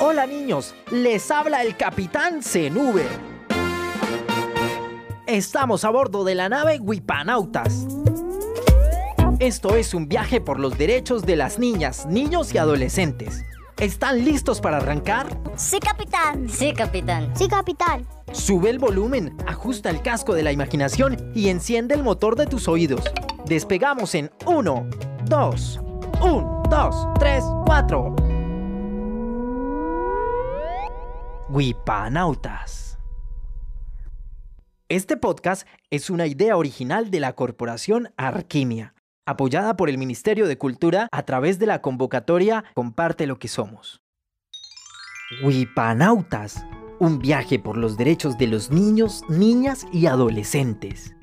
Hola niños, les habla el capitán Zenube. Estamos a bordo de la nave Wipanautas. Esto es un viaje por los derechos de las niñas, niños y adolescentes. ¿Están listos para arrancar? Sí, capitán. Sí, capitán. Sí, capitán. Sube el volumen, ajusta el casco de la imaginación y enciende el motor de tus oídos. Despegamos en 1, 2, 1, 2, 3, 4. Wipanautas. Este podcast es una idea original de la corporación Arquimia, apoyada por el Ministerio de Cultura a través de la convocatoria Comparte lo que somos. Wipanautas, un viaje por los derechos de los niños, niñas y adolescentes.